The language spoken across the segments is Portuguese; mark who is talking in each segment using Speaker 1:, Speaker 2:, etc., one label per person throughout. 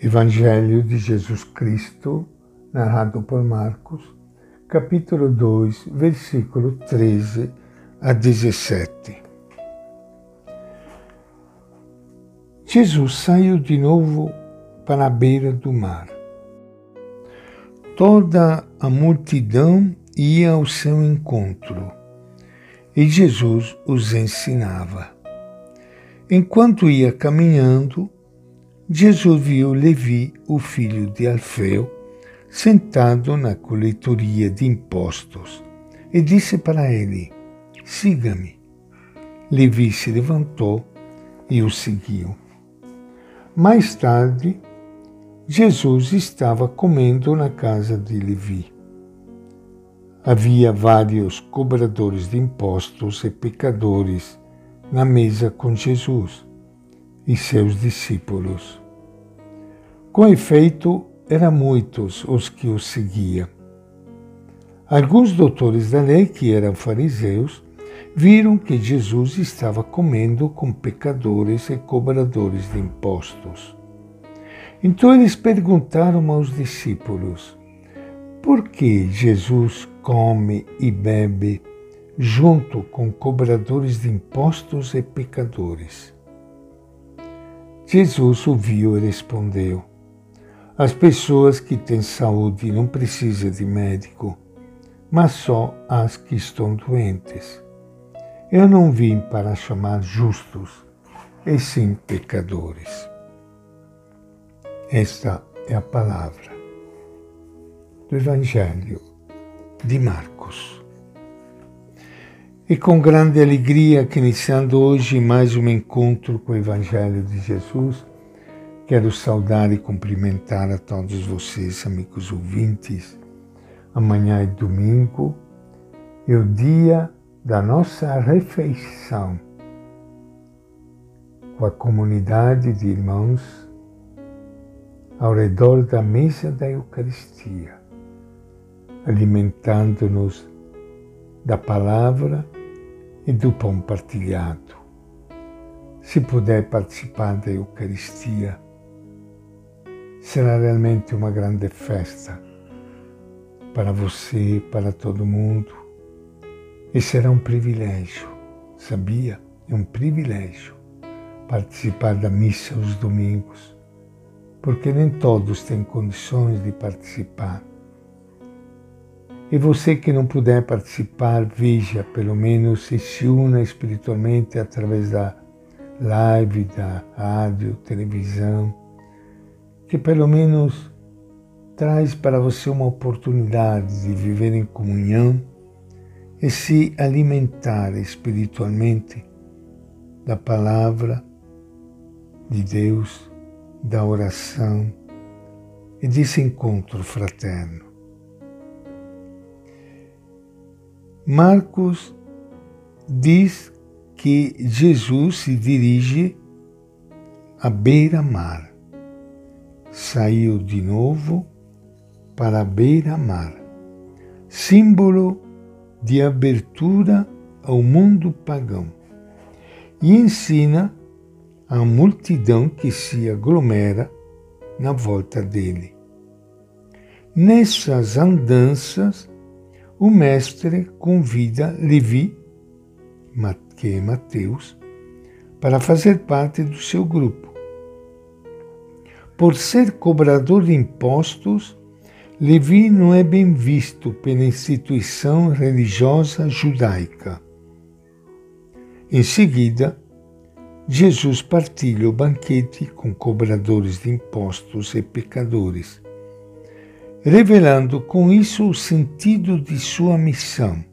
Speaker 1: Evangelho de Jesus Cristo, narrado por Marcos, capítulo 2, versículo 13 a 17. Jesus saiu de novo para a beira do mar. Toda a multidão ia ao seu encontro e Jesus os ensinava. Enquanto ia caminhando, Jesus viu Levi, o filho de Alfeu, sentado na coletoria de impostos e disse para ele: Siga-me. Levi se levantou e o seguiu. Mais tarde, Jesus estava comendo na casa de Levi. Havia vários cobradores de impostos e pecadores na mesa com Jesus e seus discípulos. Com efeito, eram muitos os que o seguiam. Alguns doutores da lei, que eram fariseus, viram que Jesus estava comendo com pecadores e cobradores de impostos. Então eles perguntaram aos discípulos: por que Jesus come e bebe junto com cobradores de impostos e pecadores? Jesus ouviu e respondeu: As pessoas que têm saúde não precisam de médico, mas só as que estão doentes. Eu não vim para chamar justos, e sim pecadores. Esta é a palavra do Evangelho de Marcos. E com grande alegria que iniciando hoje mais um encontro com o Evangelho de Jesus, quero saudar e cumprimentar a todos vocês, amigos ouvintes. Amanhã é domingo, é o dia da nossa refeição com a comunidade de irmãos ao redor da mesa da Eucaristia, alimentando-nos da palavra e do pão partilhado. Se puder participar da Eucaristia, será realmente uma grande festa para você, para todo mundo. E será um privilégio, sabia? É um privilégio participar da missa aos domingos, porque nem todos têm condições de participar. E você que não puder participar, veja, pelo menos se se una espiritualmente através da live, da rádio, televisão, que pelo menos traz para você uma oportunidade de viver em comunhão e se alimentar espiritualmente da palavra de Deus, da oração e desse encontro fraterno. Marcos diz que Jesus se dirige à beira-mar. Saiu de novo para a beira-mar, símbolo de abertura ao mundo pagão, e ensina a multidão que se aglomera na volta dele. Nessas andanças, o mestre convida Levi, que é Mateus, para fazer parte do seu grupo. Por ser cobrador de impostos, Levi não é bem visto pela instituição religiosa judaica. Em seguida, Jesus partilha o banquete com cobradores de impostos e pecadores revelando com isso o sentido de sua missão.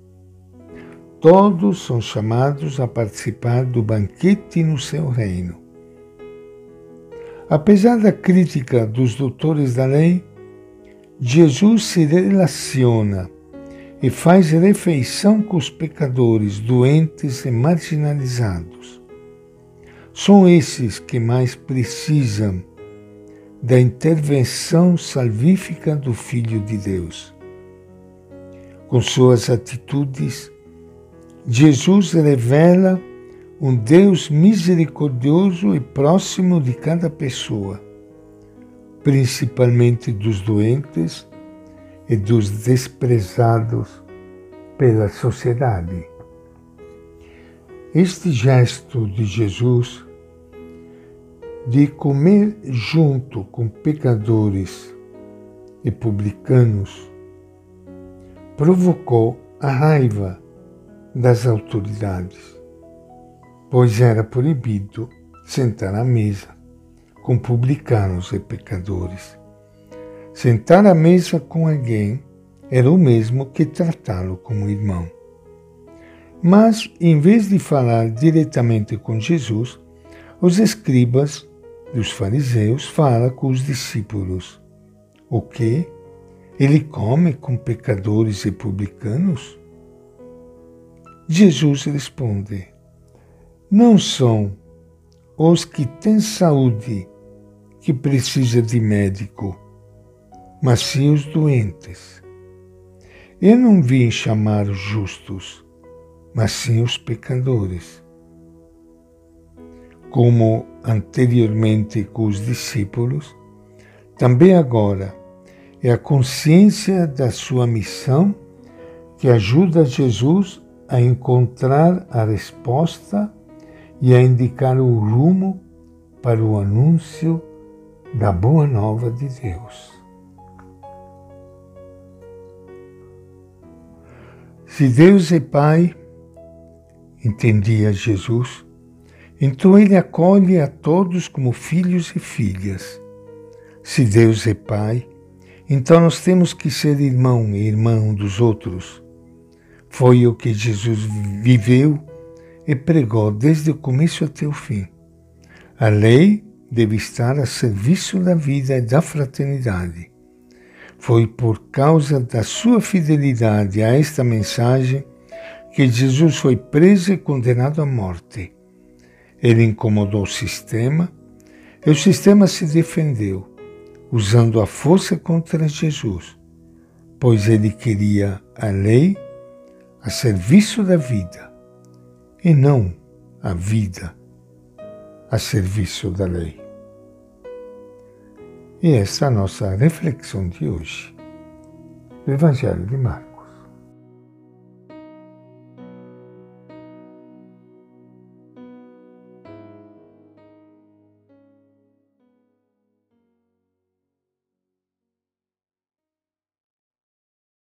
Speaker 1: Todos são chamados a participar do banquete no seu reino. Apesar da crítica dos doutores da lei, Jesus se relaciona e faz refeição com os pecadores, doentes e marginalizados. São esses que mais precisam da intervenção salvífica do Filho de Deus. Com suas atitudes, Jesus revela um Deus misericordioso e próximo de cada pessoa, principalmente dos doentes e dos desprezados pela sociedade. Este gesto de Jesus de comer junto com pecadores e publicanos provocou a raiva das autoridades, pois era proibido sentar à mesa com publicanos e pecadores. Sentar à mesa com alguém era o mesmo que tratá-lo como irmão. Mas, em vez de falar diretamente com Jesus, os escribas dos fariseus falam com os discípulos. O que? Ele come com pecadores e publicanos? Jesus responde: Não são os que têm saúde que precisam de médico, mas sim os doentes. Eu não vim chamar os justos, mas sim os pecadores. Como anteriormente com os discípulos, também agora é a consciência da sua missão que ajuda Jesus a encontrar a resposta e a indicar o rumo para o anúncio da boa nova de Deus. Se Deus é Pai, entendia Jesus, então ele acolhe a todos como filhos e filhas. Se Deus é Pai, então nós temos que ser irmão e irmã dos outros foi o que Jesus viveu e pregou desde o começo até o fim. A lei deve estar a serviço da vida e da fraternidade. Foi por causa da sua fidelidade a esta mensagem que Jesus foi preso e condenado à morte. Ele incomodou o sistema e o sistema se defendeu, usando a força contra Jesus, pois ele queria a lei a serviço da vida e não a vida a serviço da lei. E essa é a nossa reflexão de hoje do Evangelho de Marcos.